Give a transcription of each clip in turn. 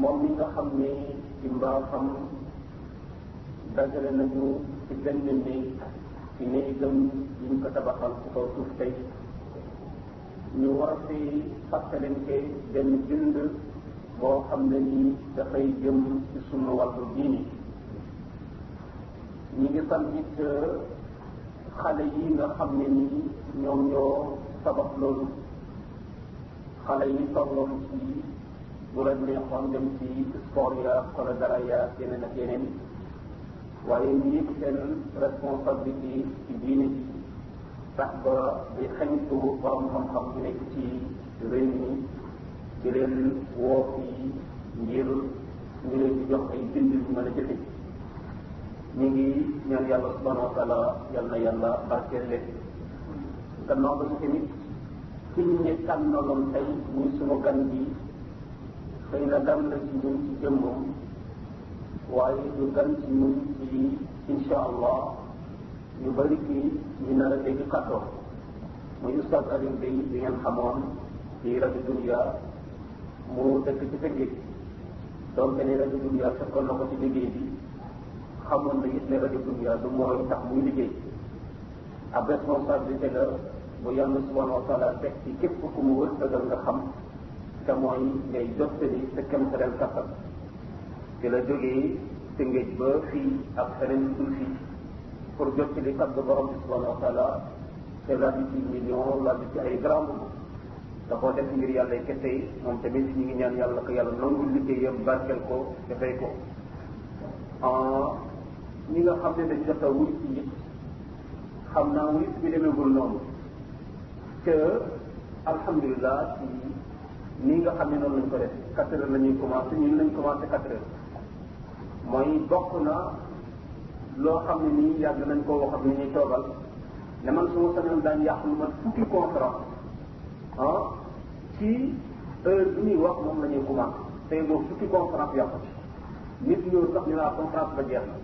moom mi nga xam ne ci mbaaxam dajale nañu ci benn néeg ci néegam yi ñu ko tabaxal ci kaw suuf tey ñu war fi fàttalante benn bind boo xam ne nii dafay jëm ci sunu wàllu diini ñu ngi sant it xale yi nga xam ne nii ñoom ñoo sabab loolu xale yi tolloon ci bu la neexoon dem ci sport ya wala dara ya yeneen ak yeneen waaye ñu yëg seen responsabilité ci diine ji tax ba di xañtu borom xam-xam bi nekk ci réew mi di leen woo fii ngir ñu leen di jox ay bind yu mën a jëfe ñu ngi ñaan yàlla subhanahu wa taala yal na yàlla barkeel leen gannaaw ba si tamit ki ñu ne tànnaloon tey muy sunu gan bi xëy na gan la ci ñun ci jëmmam waaye du gan ci ñun ci incha allah ñu bëri fii ñu nar a dégg kàddoo muy Oustaz Alioune Bey bi ngeen xamoon ci rajo Dunia mu dëkk ci tëggee donc ne rajo Dunia fekkoon na ko ci liggéey bi xamoon na it ne rajo Dunia du mooy tax muy liggéey ab responsabilité la bu yàlla subhanahu wa taala teg ci képp ku mu wërsëgal nga xam te mooy ngay jottali sa kéemtalal kattan ci la jógee te ngéej ba fii ak feneen yu dul fii pour jottali kaddu borom bi subhanahu wa taala te laaj ci million laaj ci ay gramme da koo def ngir yàlla kese moom tamit ñu ngi ñaan yàlla ko yàlla nangu liggéeyam barkeel ko dafay ko ñi nga xam ne dañ jot a wuy ci nit xam naa wuy bi demeegul noonu te alhamdulilah ci nii nga xam ne noonu lañ ko def quatre heures la ñuy commencé ñun lañ commencé quatre heures mooy bokk na loo xam ne nii yàgg nañ koo wax ak ni ñuy toogal ne man suma sañoon daan yàq lu mat fukki contrat ah ci heure bi ñuy wax moom la ñuy commencé tey boobu fukki contrat yàqu ci nit ñëw sax ñu naa conférence ba jeex na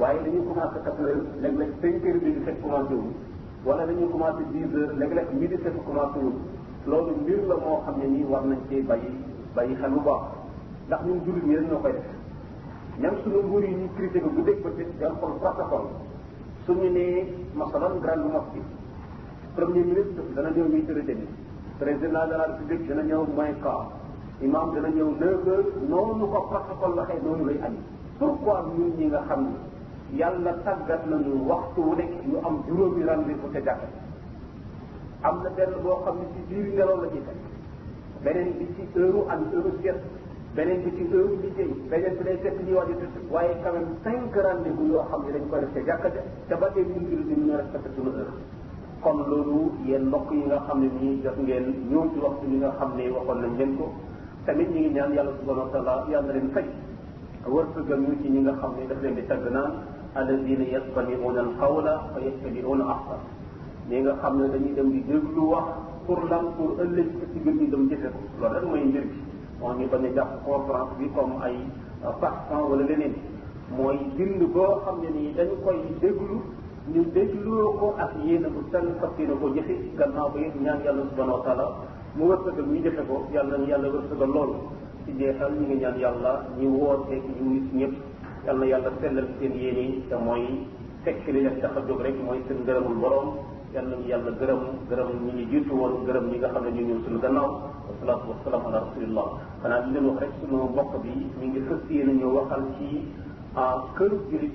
waaye dañuy commencé quatre heures léeg-léeg cinq heures bi di fekk commencé wu wala dañuy commencé dix heures léeg-léeg midi fekk commencé wu loolu mbir la moo xam ne nii war nañ ci bàyyi bàyyi xel bu baax ndax ñun jullit ñi dañoo koy def même suñu nguur yi ñuy critiqué bu dégg ba dégg dañ xool protocole suñu nee masalan grande mosquée premier ministre dana ñëw huit heures et demi président de la république dana ñëw moins quart imam dana ñëw neuf heures noonu ko protocole waxee noonu lay añi pourquoi ñun ñi nga xam ne yàlla tàggat nañu waxtu wu nekk ñu am juróomi rendez-vous te jàkk am na benn boo xam ne ci biir ngelaw la ñuy fekk beneen bi ci heure am heure sieste beneen bi ci heure liggéey beneen bi day fekk ñuy waaj a tëdd waaye quand même cinq rendez-vous yoo xam ne dañ ko def te jàkk ja te ba tey ñun jullit ñi ñu respecté suñu heure kon loolu yéen mbokk yi nga xam ne nii jot ngeen ñëw ci waxtu bi nga xam ne waxoon nañ leen ko tamit ñu ngi ñaan yàlla subhanahu wa taala yàlla na leen fay wërsëgal ñu ci ñi nga xam ne daf leen di tagg naan alladina yastamiuuna alqawla fa yattabiuuna ahsan ñi nga xam ne dañuy dem di déglu wax pour lan pour ëllëg ci gën ñu dem jëfe ko loolu rek mooy mbir bi moo ñu bañ a jàpp conférence bi comme ay passe-temps wala leneen mooy bind boo xam ne nii dañu koy déglu ñu dégloo ko ak yéene bu sell fas yéene ko jëfe gannaaw ba yëpp ñaan yàlla subhanahu wa taala mu wërsëgal ñu jëfe ko yàlla na yàlla wërsëgal loolu ci jeexal ñu ngi ñaan yàlla ñu woote ñu wuyu si ñëpp yàlla na yàlla sellal seen yéene yi te mooy fekk li leen tax a jóg rek mooy seen ngërëmul borom yàlla nañu yàlla gërëm gërëm ñi ñu jiitu woon gërëm ñi nga xam ne ñu ñëw suñu gannaaw wasalaatu wasalaam ala rasulillah xanaa li leen wax rek suñu mbokk bi mi ngi fas yéene ñu waxal ci kër julit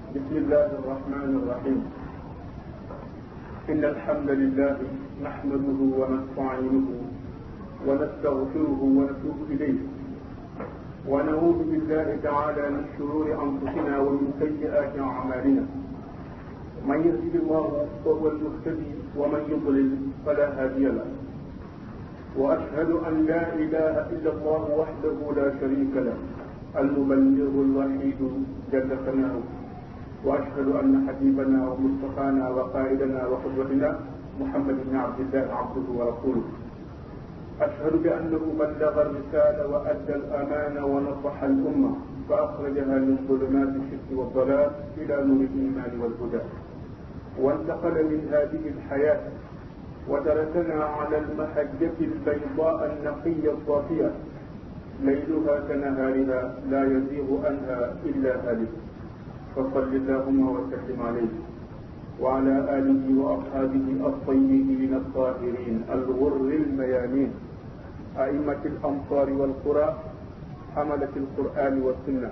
بسم الله الرحمن الرحيم إن الحمد لله نحمده ونستعينه ونستغفره ونتوب إليه ونعوذ بالله تعالى من شرور أنفسنا ومن سيئات أعمالنا من يهد الله فهو المهتدي ومن يضلل فلا هادي له وأشهد أن لا إله إلا الله وحده لا شريك له المبلغ الوحيد جل ثناؤه وأشهد أن حبيبنا ومصطفانا وقائدنا وقدوتنا محمد بن عبد الله عبده ورسوله أشهد بأنه بلغ الرسالة وأدى الأمانة ونصح الأمة فأخرجها من ظلمات الشرك والضلال إلى نور الإيمان والهدى وانتقل من هذه الحياة ودرسنا على المحجة البيضاء النقية الصافية ليلها كنهارها لا يزيغ عنها إلا هالك فصل اللهم وسلم عليه وعلى آله وأصحابه الطيبين الطاهرين الغر الميامين أئمة الأمصار والقرى حملة القرآن والسنة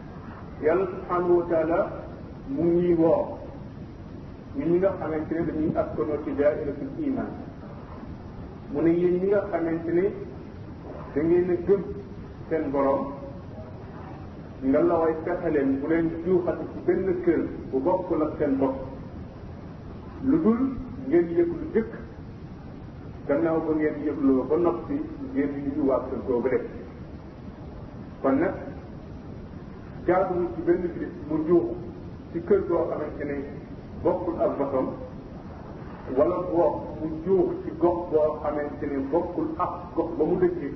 yàlla subhanahu wa taala mu ngi woo ñun ñi nga xamante ne dañuy askanoo ci dairatul iman mu ne yéen ñi nga xamante ne da ngeen a gëm seen borom nga la way fexe leen bu leen juuxati ci benn kër bu bokkul ak seen bopp lu dul ngeen yëg lu jëkk gannaaw ba ngeen yëgloo ba noppi ngeen yu waa kër googu rek kon nag jaaduwul ci benn biir mu juux ci kër goo xamante ne bokkul ak bosom wala boo mu juux ci gox boo xamante ne bokkul ak gox ba mu dëkkee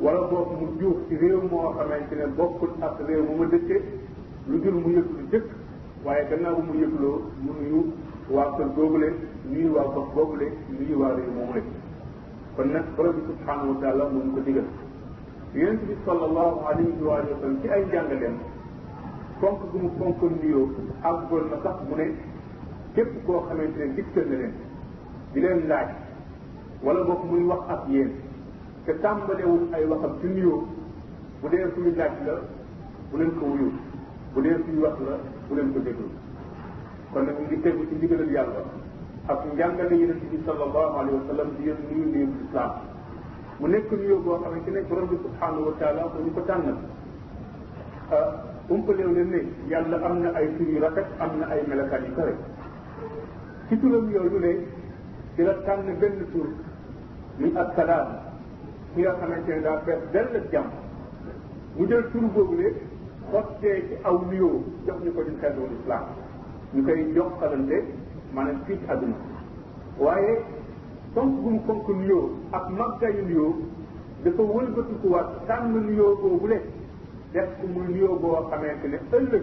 wala boo mu juux ci réew moo xamante ne bokkul ak réew mu ma dëkkee lu dul mu yëg lu jëkk waaye gannaaw bu mu yëgloo mu nuyu waa kër googule nuyu waa gox googule nuyu waa réew moomule kon nag borom bi subhanahu wa taala moom ko digal yonent bi sallallahu alayhi wa sallam ci ay njàngaleem fonk gu mu fonkoon nuyoo àggoon na sax mu ne képp koo xamante ne dikkal na leen di leen laaj wala boog muy wax ak yéen te tàmbalewul ay waxam ci nuyoo bu dee suñu laaj la bu leen ko wuyu bu dee suñu wax la bu leen ko déglu kon nag ñu ngi tegu ci ndigalal yàlla ak njàngale yonent bi sallallahu alayhi wa sallam di yéen nuyu nuyu islam mu nekk nuyoo boo xamante ne borom bi subhanahu wa taala ko ñu ko tànnal umpaleew leen ne yàlla am na ay tur yu rafet am na ay melokaan yu kawe ci turam yooyu ne ci la tànn benn tur muy ak salaam ki nga xamante ne daa fees dell ak jàmm mu jël turu boobu ne xottee ci aw nuyoo jox ñu ko ñu xeetu islam ñu koy jokkalante maanaam fii ci àdduna waaye fonk gum fonk nuyoo ak màggayu nuyoo dafa wëlbatikuwaat tànn nuyoo boobu le def ko muy nuyoo boo xamante ne ëllëg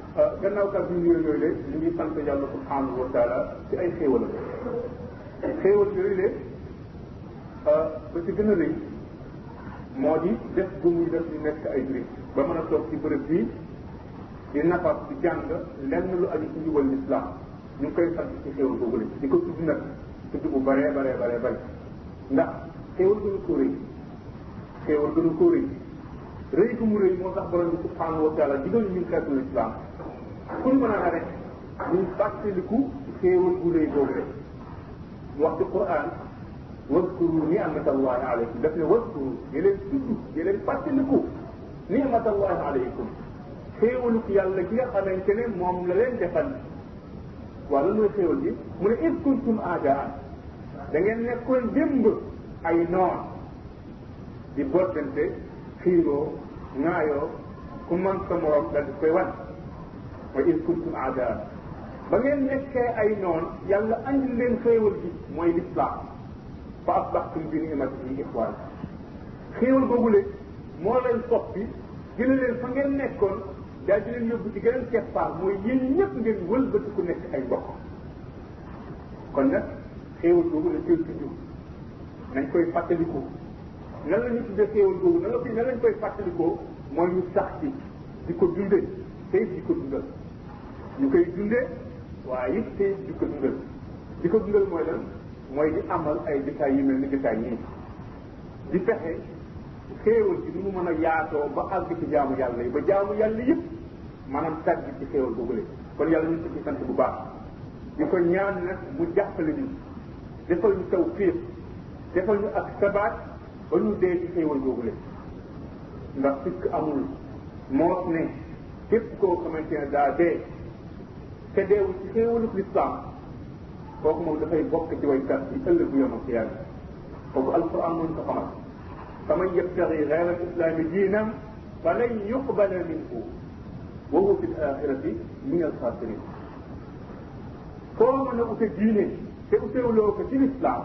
gannaaw kàddu yu yooyu de ñu ngi sant yàlla subhanahu wa taala ci ay xéewal xéewal yooyu de ba ci gën a rëy moo di def bu muy def ñu nekk ay jurit ba mën a toog ci bërëb bii di nafar di jàng lenn lu aju ci njubal lislaam ñu ngi koy sant ci xéewal boobu la di ko tudd nag tudd bu baree baree baree bare ndax xéewal gënu ko rëy xéewal gënu ko rëy rëy gu mu rëy moo tax borom bi subhanahu wa taala digal ñu xeetu lislaam fu ñu mën a rek ñu fàttaliku xéewal gu rëy boobu rek mu wax ci quran waskuru ni'matallahi alaykum daf ne waskuru di leen tudd di leen fàttaliku ni'matallahi alaykum xéewaluk yàlla gi nga xamante ne moom la leen defal waaw lan mooy xéewal gi mu ne is kuntum aadaan da ngeen nekkoon démb ay noon di bottante xiiroo ŋaayoo ku man sa morom dal di koy wan wa in kuntum aadaa ba ngeen nekkee ay noon yàlla andi leen xéewal bi mooy lislaam fa asbaxtum bi nimatihi ixwaan xéewal boobu le moo leen soppi jële leen fa ngeen nekkoon daal di leen yóbbu ci geneen keppaar mooy yéen ñëpp ngeen wëlbati ku nekk ay mbokk kon nag xéewal boobu la teel ci nañ koy fàttaliku nan la ñu tuddee xéewal googu nan la koy nan lañ koy fàttalikoo mooy ñu sax ci di ko dunde te it di ko dundal ñu koy dunde waaye it te it di ko dundal di ko dundal mooy lan mooy di amal ay jotaay yu mel ni jotaay yii di fexe xéewal ci ni mu mën a yaatoo ba àgg ci jaamu yàlla yi ba jaamu yàlla yëpp maanaam tàgg ci xéewal googu kon yàlla ñu ko ci sant bu baax di ko ñaan nag mu jàppale ñu defal ñu taw fiir defal ñu ak sabaat ba ñu dee ci xéewal googu leen ndax sikk amul moos ne képp koo xamante ne daa dee te deewul ci xéewaluk lislaam kooku moom dafay bokk ci way kat yi ëllëg bu yom ak yàlla kooku alquran moo ñu ko xamal faman yabtagi gayra alislami diinan falan yuqbala minhu wa huwa fi l axirati min alxaasirin foo mën a ute diine te utewuloo ko ci lislaam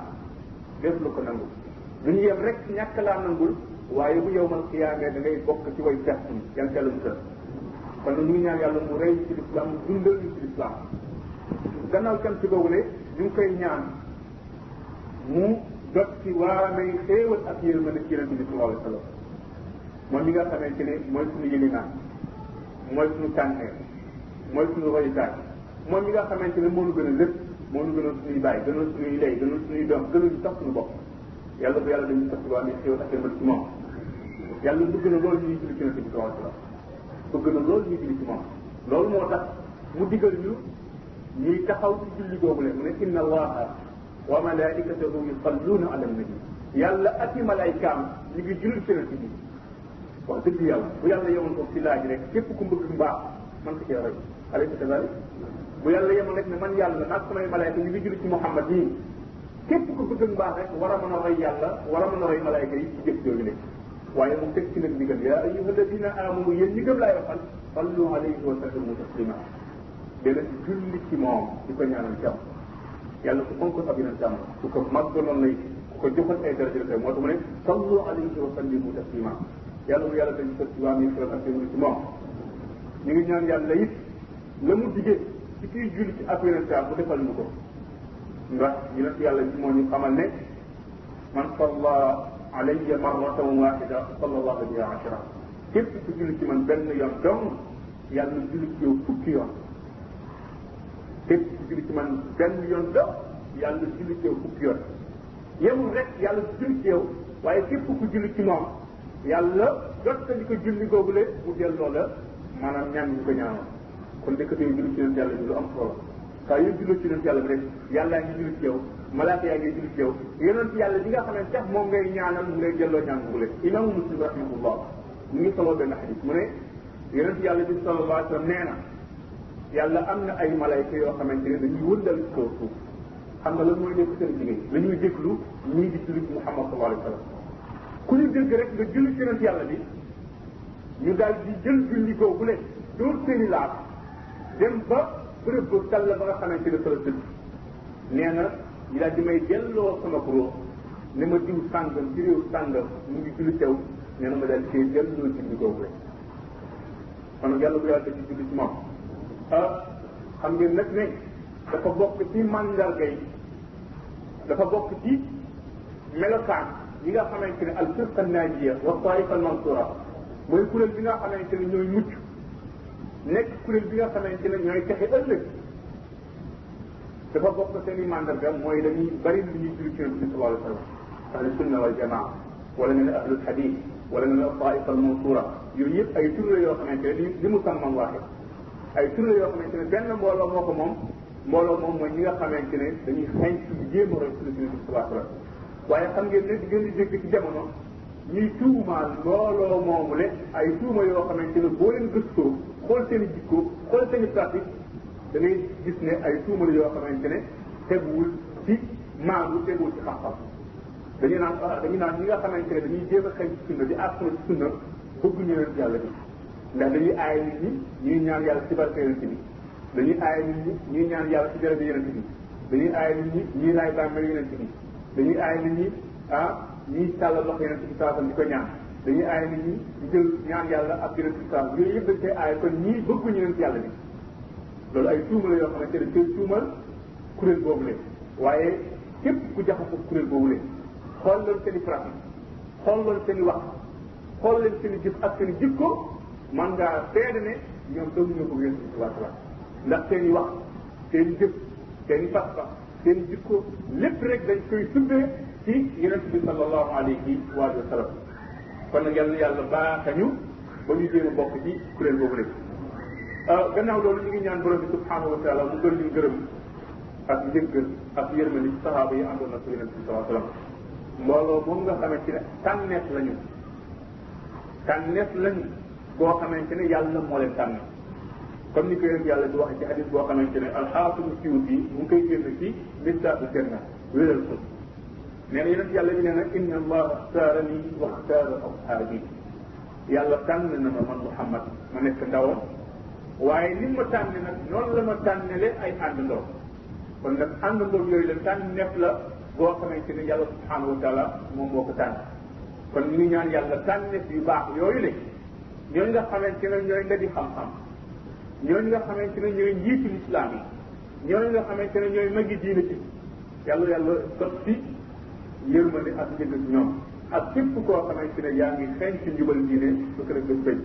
def lu ko nangul du ñu yem rek ñàkk laa nangul waaye bu yow man xiyaamee da ngay bokk ci way perte yi yan telu mu tëdd kon ñu ngi ñaan yàlla mu rey ci lislaam mu dundal ñu ci lislaam gannaaw kan ci googu ne ñu ngi koy ñaan mu jot ci waa may xéewal ak yërmande ci yonente bi sallallahu alayhi wa sallam moom mi nga xamante ne mooy suñu yëlinaan mooy suñu tànneer mooy suñu royukaay moom mi nga xamante ne moo ñu gën a lépp moo ñu gën a suñuy bàyyi gën a suñuy lay gën a suñuy doom gën a ñu sax suñu bopp yàlla bu yàlla dañuy sax ci wàllu xéwal ak yërmande ci moom yàlla bëgg na loolu ñuy julli ci nante bi sallallahu alayhi wasallam bëgg na loolu ñuy julli ci moom loolu moo tax mu digal ñu ñuy taxaw ci julli googu leen mu ne inna allaha wa malaikatahu yusalluna ala nabi yàlla ak i malaaykaam ñu ngi julli ci nante bi wax dëgg yàlla bu yàlla yemoon ko ci laaj rek képp ku bëgg mbaax man ko cee roy alayhi salaam bu yàlla yemoon rek ne man yàlla naag samay malaayka ñu ngi julli ci Muhammad nii képp ku bëgg mbaax rek war a mën a roy yàlla war a mën a roy malaayka yi ci jëf jooju ne waaye mu teg ci nag ndigal yaa ayyuha alladina amanu yéen ñi gëm laay waxal sallu alayhi wa sallimu taslima dee leen julli ci moom di ko ñaanal jàmm yàlla ku fonkoon ab yeneen jàmm ku ko màggaloon lay ku ko joxoon ay daraja tey moo tax mu ne sallu alayhi wa sallimu taslima yàlla mu yàlla dañ sot ci waa mi xelam ak ci moom ñu ngi ñaan yàlla it la mu digee ci kiy julli ci ak yeneen jàmm bu defal ñu ko ndax yeneen yàlla bi moo ñu xamal ne man salla alayya marratan waxida sallallahu alayhi wa ashra képp ku julli ci man benn yoon dong yàlla na julli ci yow fukki yoon képp ku julli ci man benn yoon dong yàlla na julli ci yow fukki yoon yemul rek yàlla julli ci yow waaye képp ku julli ci moom yàlla jottali ko julli googu le mu delloo la maanaam ñaan ñu ko ñaanoon kon dëkkate yu julli ci yonent yàlla bi lu am solo saa yu julli ci yonent yàlla bi rek yàllaa ngi julli ci yow malaaka yaa ngi julli ci yow yonent yàlla bi nga xam ne sax moom ngay ñaanal mu ngay delloo ñaan bu leen imaamu muslim rahimahullah mu ngi solo benn xadis mu ne yonent yàlla bi sallallahu alayhi wa sallam nee na yàlla am na ay malayka yoo xamante ne dañuy wëndal ci kaw suuf xam nga lan mooy nekk seen liggéey dañuy déglu ñii di julli Muhammad sallallahu alayhi wa sallam ku ñu dégg rek nga julli ci yonent yàlla bi ñu daal di jël julli googu leen dóor seeni laaf dem ba bërëb ba tàll ba nga xamante ne fa la tëdd nee na ñu daal di may delloo sama ruux ne ma diw sàngam ci réew sàngam mu ngi julli teew nee na ma daal di koy delloo julli googu leen kon yàlla bu yàlla def ci julli ci moom ah xam ngeen nag ne dafa bokk ci mandarga yi dafa bokk ci melokaan yi nga xamante ne al firqa naajiya wa taifa al mansura mooy kuréel bi nga xamante ne ñooy mucc nekk kuréel bi nga xamante ne ñooy texe ëllëg dafa bokk seen i mandarga mooy dañuy bari lu ñuy julli ci yonent bi sallallahu alayhi wa sallam ahlu sunna wal jamaa wala nga ne ahlul hadith wala nga ne taifa al mansura yooyu yëpp ay tur la yoo xamante ne li mu sàmmam waaxe ay tur la yoo xamante ne benn mbooloo moo ko moom mbooloo moom mooy ñi nga xamante ne dañuy xeeñ ci di jéem a roy suñu suñu bi subaa salaam waaye xam ngeen ne di gën di dégg ci jamono ñuy tuumaal mbooloo moomu le ay tuuma yoo xamante ne boo leen gëstoo xool seen i jikko xool seen i pratique da ngay gis ne ay tuuma la yoo xamante ne teguwul ci maandu teguwul ci xam-xam dañuy naan dañuy naan ñi nga xamante ne dañuy jéem a xeeñ ci sunna di àttuna ci sunna bëgg ñu leen yàlla bi ndax dañuy aaye nit ñi ñuy ñaan yàlla ci barke yonent bi dañuy aaye nit ñi ñuy ñaan yàlla ci daraja yonent bi dañuy aaye nit ñi ñuy laay bàmmeel yonent bi dañuy aaye nit ñi ah ñuy tàllal loxo yonent bi saa di ko ñaan dañuy aaye nit ñi ñu jël ñaan yàlla ak yonent bi saa yooyu yëpp dañ koy aaye kon ñii bëgguñu yonent yàlla bi loolu ay tuuma la yoo xamante ne koy tuumal kuréel boobu leen waaye képp ku jaxasoo kuréel boobu leen xool loolu seen i pratique xool loolu seen i wax xool leen seen i jëf ak seen i jikko man ngaa seede ne ñoom dong ñoo bëgg yonent bi sallallahu alayhi wa sallam ndax seen i wax seen i jëf seen i pas-pas seen i jikko lépp rek dañ koy tuddee ci yonent bi sallallahu alayhi wa sallam kon nag yàlla yàlla baaxañu ba ñu jéem a bokk ci kuréel boobu rek gannaaw loolu ñu ngi ñaan borom bi subhanahu wa taala mu gën ñu gërëm ak njëggal ak yërmande ci sahaaba yi àndoon ak yonent bi sallallahu alayhi wa sallam mbooloo moom nga xamante ne tànneef lañu tànneef lañu boo xamante ne yàlla moo leen tànn comme ni ko yonent yàlla di waxee ci hadis boo xamante ne alxaafis Suyuti mu ngi koy génn ci mistaabu janna wéral ko nee na yonent yàlla bi nee na inna allaha axtaarani wa axtaara ashaabi yàlla tànn na ma man Muhammad ma nekk ndawam waaye ni ma tànne nag noonu la ma tànnele ay àndandoo kon nag ànd ngoog yooyu la tànn neef la boo xamante ni yàlla subhanahu wa taala moom moo ko tànn kon ñu ngi ñaan yàlla tànn neef yu baax yooyu la ñooñu nga xamante ne ñooy ndadi xam-xam ñooñu nga xamante ne ñooy njiitu lislaam yi ñooñu nga xamante ne ñooy magi diine ci yàlla yàlla sot si yërmande ak njëg ak ñoom ak képp koo xamante ne yaa ngi xeeñ ci njubal diine su ko defee bëj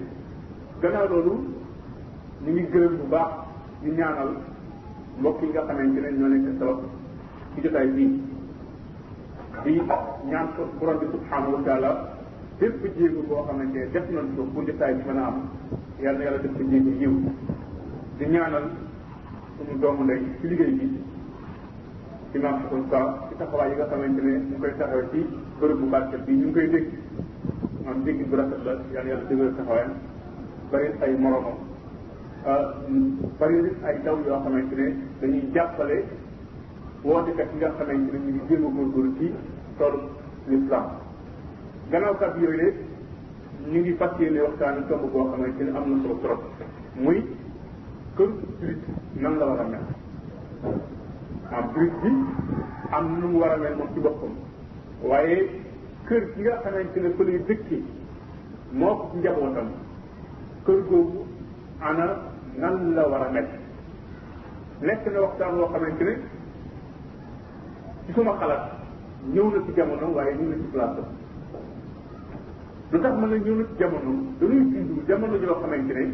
gannaaw loolu ñu ngi gërëm bu baax ñu ñaanal mbokk yi nga xamante ne ñoo nekk sabab ci jotaay bii di ñaan ko borom bi subhanahu wa taala bépp jéego boo xamante ne def nañ ko pour jotaay bi mën a am yàlla na yàlla def ko jéego yiw di ñaanal suñu doomu ndey ci liggéey bi imam Xasan Ka ci taxawaay yi nga xamante ne ñu koy taxawee ci bërëb bu barkeel bi ñu ngi koy dégg moom dégg bu rafet la yàlla yàlla dëggal taxawaayam bari ay moromam bari na ay taw yoo xamante ne dañuy jàppale wootekat yi nga xamante ne ñu ngi jéem a góorgóorlu ci toolu l'islam gannaaw kat yooyu de ñu ngi fas yéene waxtaan tomb boo xamante ne am na solo trop muy kër jurit nan la war a mel ah jurit bi am na nu mu war a mel moom ci boppam waaye kër gi nga xamante ne fa lay dëkki moo ko njabootam kër googu ana nan la war a mel nekk na waxtaan woo xamante ne ci suma xalaat ñëw na ci jamono waaye ñëw na ci place lu tax mën na ñëw na ci jamono dañuy dund jamono joo xamante ne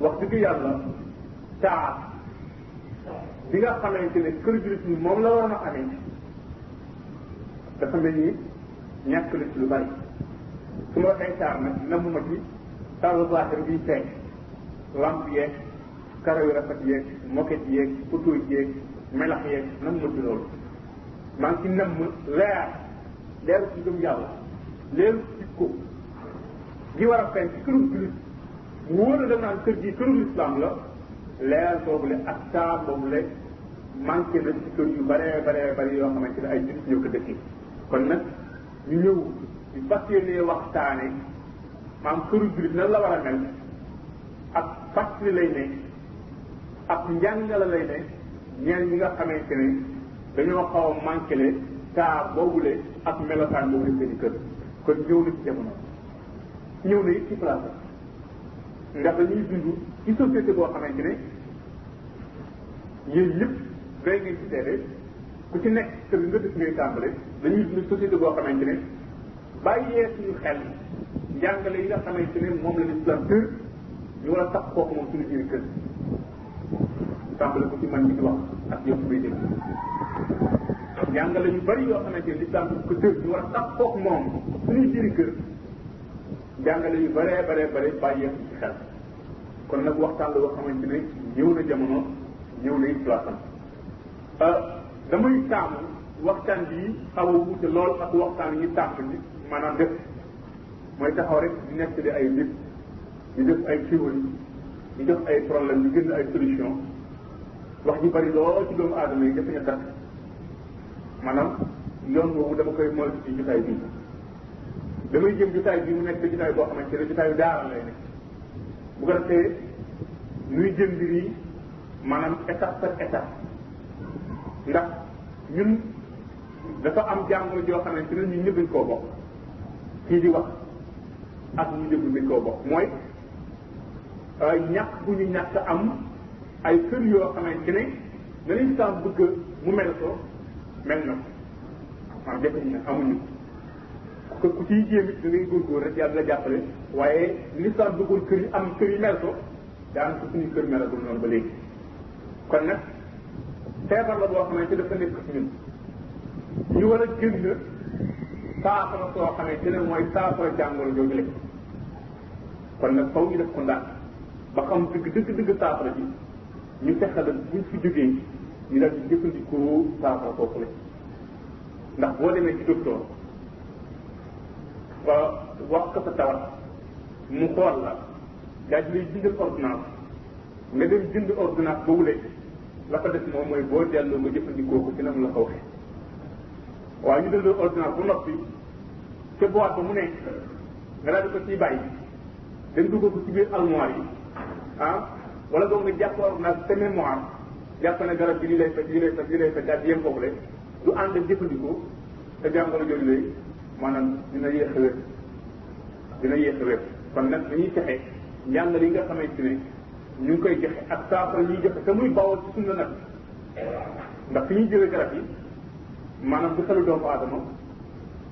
wax dëgg yàlla taar bi nga xamante ne kër jullit ñi moom la waroon a amee dafa mel ni ñàkk la ci lu bari su ma waxee taar nag namuma ci taaru baaxir biy feeñ lamp yeeg karaw yu rafet yeeg moket yeeg photo yeeg melax yeeg namuma ci loolu maa ngi ci namm leer leeru ci gëm yàlla leeru ci ko gi war a feeñ ci kërum julit mu wóor la naan kër gi kërum islam la leer boobu le ak taar boobu le manqué na ci kër yu bare bare bare yoo xamante ne ay julit ñoo ko dëkkee kon nag ñu ñëw ñu fas yéenee waxtaane maam këru jullit nan la war a mel ak fàttali lay ne ak njàngale lay ne ñeen ñi nga xamante ne dañoo xaw a manquele taa boobule ak melokaan boobu seen kër kon ñëw na ci jamono ñëw na it ci place ndax dañuy dund ci société boo xamante ne yéen ñëpp day ngeen ci seede ku ci nekk kër nga dëkk ngay tàmbale dañuy dund société boo xamante ne bàyyee suñu xel njàngale yi nga xamante ne moom la lislaam tër ñu war a tax kooku moom suñu biir kër tàmbale ko ci man ñi di wax ak yow may dégg njàngale yu bari yoo xamante ne lislaam daf ko tër ñu war a tax kooku moom suñu biir kër njàngale yu baree baree bare bàyyee ko ci xel kon nag waxtaan la boo xamante ne ñëw na jamono ñëw na it place am damay taamu waxtaan bi xaw a wuute lool ak waxtaan yi tàmm ni maanaam def mooy taxaw rek di nekk di ay nit di def ay théorie di def ay problème di génn ay solution wax ji bari lool ci doomu aadama yi jafe-jafe tax maanaam yoon boobu dama koy moytu ci jotaay bii damay jëm jotaay bi mu nekk jotaay boo xamante ne jotaayu daara lay nekk bu ko defee nuy jëm mbir yi maanaam étape par étape ndax ñun dafa am jàngoro joo xamante ne ñun ñëpp dañ koo bokk kii di wax ak ñu déglu dañ koo bokk mooy ñàkk bu ñu ñàkk am ay kër yoo xamante ne na liñ saa bëgg mu mel ko mel na ko maanaam defe ñu ne amuñu ko ku ciy jéem it da ngay góorgóor rek yàlla jàppale waaye li saa bëggoon kër yi am kër yi mel ko daan ko suñu kër melagul noonu ba léegi kon nag feebar la boo xamante dafa nekk ci ñun ñu war a génn saafara soo xamante ne mooy saafara jàngoro jooju la kon nag faw ñu def ko ndax ba xam dëgg dëgg dëgg saafara ji ñu fexe la buñ fi jógee ñu daal di jëfandikoo saafara foofu la ndax boo demee ci docteur ba wax ko sa tawat mu xool la daal di lay bindal ordonnance nga dem jënd ordonnance boobu lay la ko def moom mooy boo delloo nga jëfandikoo ko ci na mu la ko waxee waaye ñu delloo ordonnance bu noppi ca boîte ba mu nekk nga daal di ko ciy bàyyi dem dugal ko ci biir armoire yi ah wala boog nga jàpp ordonnance te mémoire jàpp ne garab bi lii lay faj lii lay faj lii lay faj daal di yem foofu rek du ànd ak jëfandikoo te jàngoro jooju lay maanaam dina yéex a wér dina yéex a wér kon nag dañuy fexe njàng li nga xamante ne ñu ngi koy joxe ak saafara ñuy joxe te muy bawoo ci sunna nag ndax fi ñuy jëlee garab yi maanaam du xelu doomu aadama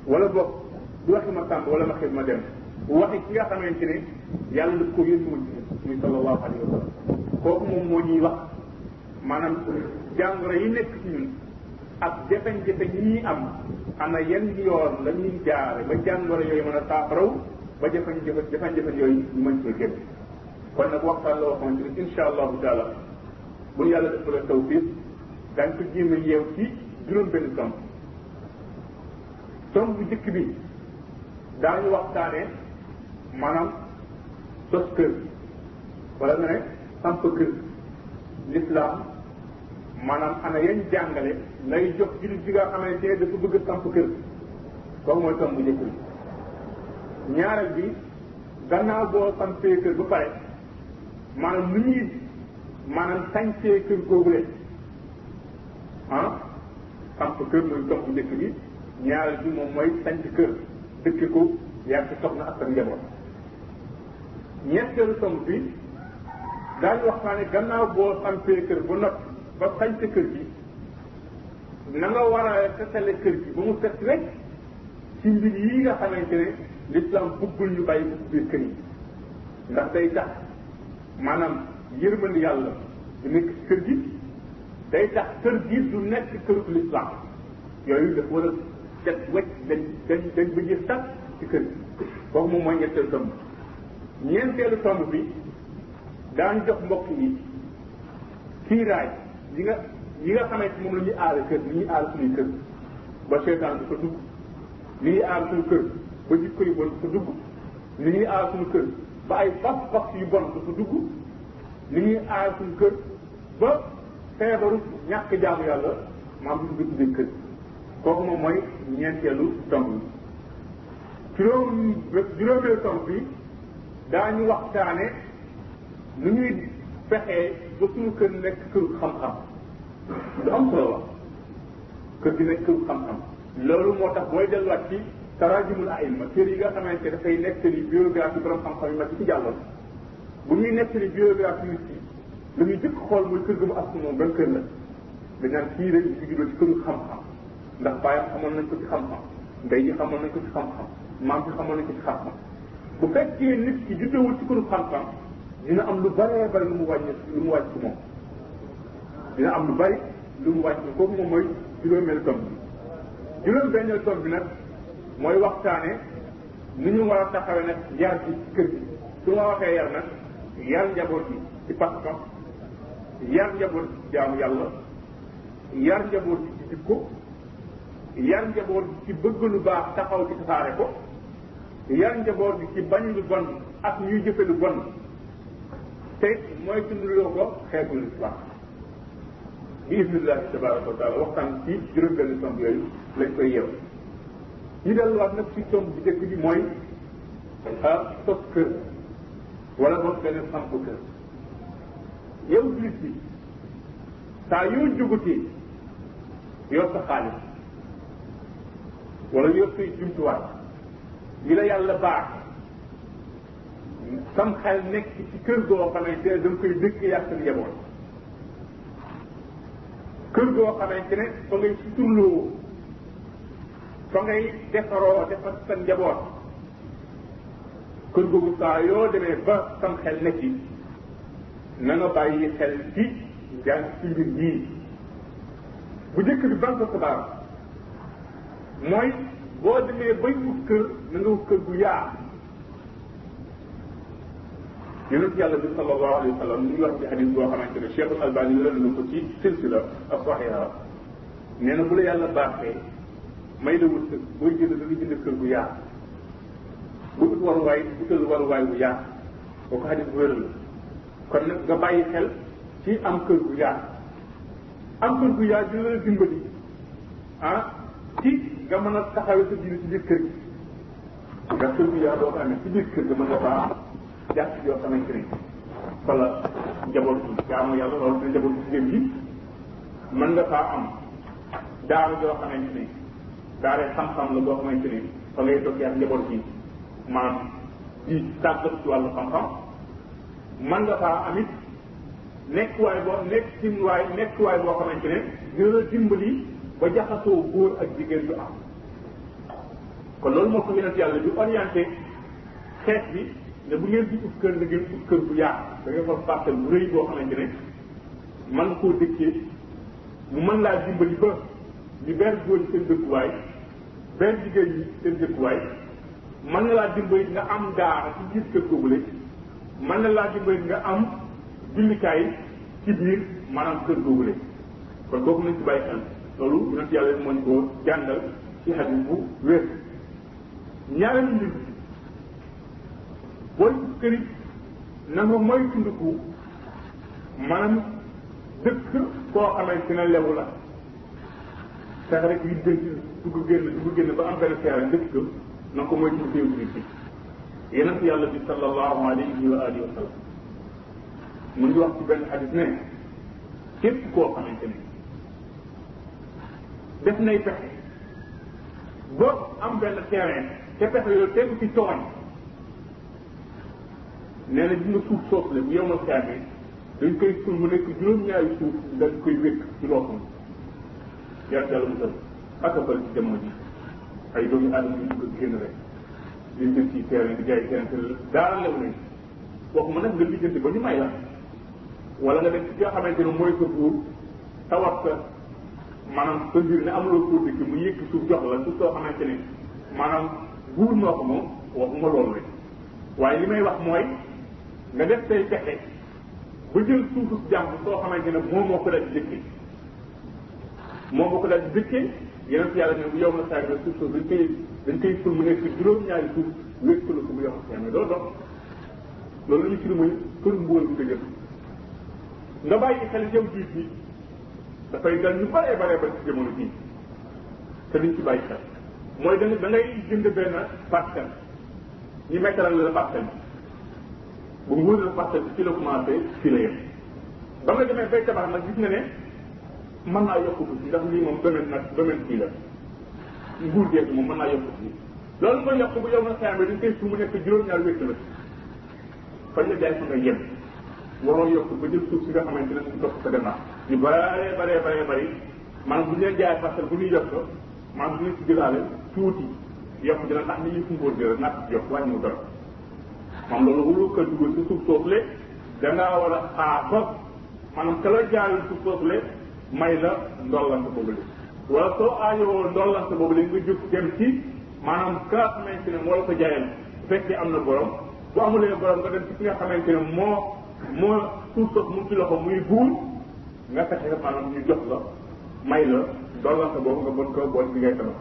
wala boog du waxi ma tàmb wala ma xib ma dem waxi ki nga xamante ne yàlla daf ko yónni woon ci muy sallallahu alayhi wa sallam kooku moom moo ñuy wax maanaam jàngoro yi nekk ci ñun ak jafe-jafe yi ñuy am ana yan yoon la ñuy jaare ba jàngoro yooyu mën a saafaraw ba jafe-jafe jafe-jafe yooyu ñu mën cee génn kon nag waxtaan la waxoon ci insha allahu taala bu yàlla def la tawfiq daañ ko jéem a yeew ci juróom benn tomb tomb bu njëkk bi daañu waxtaane maanaam sos kër wala nga ne samp kër lislaam maanaam ana yañ jàngale lay jox jullit bi nga xamante ne dafa bëgg samp kër kooku mooy tomb bu njëkk bi ñaareel bi gannaaw boo sampee kër ba pare maanaam lu ñuy maanaam sañcee kër googu leen ah samp kër mooy tomb bu njëkk bi ñaareel bi moom mooy sañc kër dëkk ko yaa ci soxna ak sa njaboot ñetteelu tomb bi daañu waxtaane gannaaw boo sampee kër ba noppi ba sañc kër gi na nga war a setale kër gi ba mu set rek ci mbir yi nga xamante ne l'islam bëggul ñu bàyyi ko biir kër yi ndax day tax maanaam yërmande yàlla du nekk ci kër gi day tax kër gi du nekk këru l'islam yooyu dafa war a set wecc dañ dañ dañ ba jëf tàkk ci kër gi kooku moom mooy ñetteelu tomb ñeenteelu tomb bi daan jox mbokk yi kiiraay yi nga yi nga xamante moom la ñuy aar kër li ñuy aar suñuy kër ba seetaan du fa dugg li ñuy aar suñu kër ba jikko yu bon du fa dugg li ñuy aar suñu kër ba ay fas fas yu bon du fa dugg li ñuy aar suñu kër ba feebaru ñàkk jaamu yàlla maam bi dugg biir kër kooku moom mooy ñeenteelu tomb bi juróom juróomeelu tomb bi daañu waxtaane nu ñuy fexee ba suñu kër nekk këru xam-xam lu am solo la kër gi nekk këru xam-xam loolu moo tax booy delluwaat ci tarajumul aima téere yi nga xamante dafay nekk ni biographie borom xam-xam yi mag ci jàlloon bu ñuy nettali biographie nit ki la ñuy jëkk xool mooy kër ga mu askan moom ban kër la dañ naan kii rek ñu juddoo ci këru xam-xam ndax bàyyam xamoon nañ ko ci xam-xam ndey ji xamoon nañ ko ci xam-xam maam ji xamoon nañ ko ci xam-xam bu fekkee nit ki juddewul ci këru xam-xam dina am lu bëree bëri lu mu wàññi lu mu wàcc moom dina am lu bëri lu mu wàcc kooku moom mooy juróomeelu tomb bi juróom benneelu tomb bi nag mooy waxtaane ni ñu war a taxawee nag yar ci kër gi su ma waxee yar nag yar njaboot yi ci pas-pas yar njaboot yi ci jaamu yàlla yar njaboot yi ci jikko yar njaboot yi ci bëgg lu baax taxaw ci tasaare ko yar njaboot yi ci bañ lu bon ak ñuy jëfe lu bon te mooy tunduloo ko xeetu lislaam bi isnillahi tabaraka wa taala waxtaan ci juróom benn tomb yooyu lañ koy yeew ñu delluwaat nag ci tomb bi njëkk bi mooy ah sos kër wala boog nga ne samp kër yow jullit bi saa yoo jógatee yor sa xaalis wala yor say jumtuwaay yi la yàlla baax sam xel nekk ci kër goo xamante ne da nga koy dëkk yàq li yemoon kër goo xamante ne fa ngay suturloo fa ngay defaroo defar sa njaboot kër googu saa yoo demee ba sam xel ne ci na nga bàyyi xel ci njàng ci mbir yii bu njëkk bi ban xibaar mooy boo demee bay wut kër na nga wut kër gu yaa yonent yàlla bi sallallahu alayhi wa sallam li ñu wax ci hadis boo xamante ne Cheikh Al Albani wéral na ko ci silsila ak saxiha nee na bu la yàlla baaxee may la wut kër booy jënd da nga jënd kër bu yaatu bu ut waruwaay utal waruwaay bu yaatu kooku hadis bu wéral la kon nag nga bàyyi xel ci am kër bu yaatu am kër bu yaatu dina la dimbali ah ci nga mën a taxawee sa diine ci biir kër gi nga tërbiya boo xam ne ci biir kër ga mën nga faa jàpp yoo xamante ni fa la njaboot bi jaamu yàlla loolu dina njaboot bi jigéen yi mën nga faa am daara joo xamante ni daara xam-xam la boo xamante ni fa ngay toog ak njaboot bi maanaam di tàggat ci wàllu xam-xam mën nga faa amit nekkuwaay boo nekk timwaay nekkuwaay boo xamante ne dina la dimbali ba jaxasoo góor ak jigéen du am kon loolu moo ko yonent yàlla bi orienté xeet bi ne bu ngeen di ut kër da ngeen ut kër bu yaatu da ngeen fas parcelle bu rëy boo xamante ne man koo dëkkee mu mën laa dimbali ba ñu benn góor ñi seen dëkkuwaay benn jigéen ñi seen dëkkuwaay mën na laa dimbali nga am daara ci biir kër googule mën na laa dimbali nga am jullikaay ci biir maanaam kër googule kon kooku nañ ci bàyyi xel loolu yonent yàlla bi moo ñu ko jàngal ci xadis bu wér ñaari mbir booy këri na nga mooy tunduku maanaam dëkk koo xamante ne lewu la fexe rek yi dënk dugg génn dugg génn ba am benn feere dëkk ko na nga ko mooy tunduku yow bi yeneen yàlla bi sallallahu alayhi wa alihi wa sallam mu ngi wax ci benn xadis ne képp koo xamante ne def nay pexe ba am benn terrain te pexe yooyu tegu ci tooñ nee na gis nga suuf soosu la bu yomal xeamee dañ koy ful mu nekk juróom-ñaari suuf dañ koy wékk ci loo xam yàlla yàlla musal ak a bëri ci jamono ji ay doomu aadama yu dugg génn rek liñ def ci terrain di jaay terrain te daal lew nañ waxuma nag nga lijjanti ba ñu may la wala nga dem ci nga xamante ne mooy sa buur tawat sa maanaam sa mbir ne amuloo pour dikk mu yëkk suuf jox la suuf soo xamante ne maanaam buur moo ko moom waxuma loolu rek waaye li may wax mooy nga def say pexe ba jël suufu jàmm soo xamante ne moom moo ko daal di dëkkee moom moo ko daal di dëkkee yeneen yàlla ne bu yow na saa suuf soo dañ koy dañ koy ful mu nekk juróom-ñaari suuf wékkalu ko bu yox yaa ne doo dox loolu ñu firi mooy kër mbugal bi nga jëm nga bàyyi xel yow juif bi dafay dal ñu baree baree ba ci jamono bii te duñ ci bàyyi xel mooy da da ngay jënd benn parcelle ñu mettalal la parcelle bi bu mu wóor la parcelle bi ci la commencé ci la yem ba nga demee bay tabax nag gis nga ne mën naa yokk tuuti ndax lii moom domaine nag domaine kii la nguur gees moom mën naa yokk tuuti loolu ko yokk bu yow ma xeex bi dañ koy suuf mu nekk juróom-ñaar wékk la fañ la jaay fa nga yem waroo yokk ba jël suuf si nga xamante ne suñ topp sa gannaaw ñu baree baree baree bëri maanaam bu ñu leen jaay parcelle bu ñuy yokk maanaam bu ñu si jëlaale tuuti yokk dina tax ni ñuy sumbóor dina natt yokk wàññi mu dara moom loolu wulu ka dugal si suuf soosu le dangaa war a xaar ba maanaam ka la jaayul suuf soosu le may la ndollante boobu léegi wala soo aajowoo ndollante boobu léegi nga jóg dem ci maanaam ka xamante ne moo la ko jaayal bu fekkee am na borom bu amulee borom nga dem ci ki nga xamante ne moo moo suuf sax mu ci loxo muy buur nga fexe maanaam ñu jox la may la ndollante boobu nga mën ko bool bi ngay tabax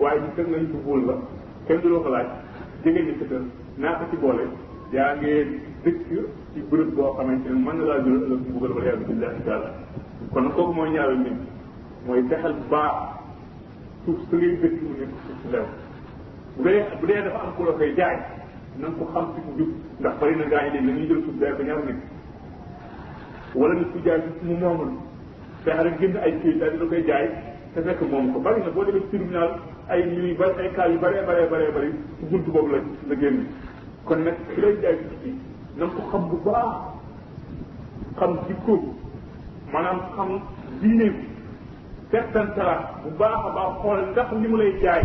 waaye ñu teg nañ ko buur la kenn du la ko laaj jege ñu sa kër naa ko ci boole yaa ngi dëkk ci bërëb boo xamante ne mën na laa jural ëllëg mbugal wala yàlla billahi taala kon nag kooku mooy ñaareel mbir mooy fexeel baax suuf sa ngay dëkk mu nekk suuf su lew bu dee bu dee dafa am ku la koy jaay na nga ko xam ci njub ndax bari na gaa yi léegi dañuy jël suuf jaay ko ñaar nit wala nit ku jaay suuf mu moomul fexe rek génn ay kii daal di la koy jaay te fekk moom ko bari na boo demee tribunal ay mbir yu bari ay cas yu bëree bëree bëree bëri ci buntu boobu la la génn kon nag ki lay jaay ci na ko xam bu baax xam jikko maanaam xam diine bi settantalaat bu baax a baax xool ndax li mu lay jaay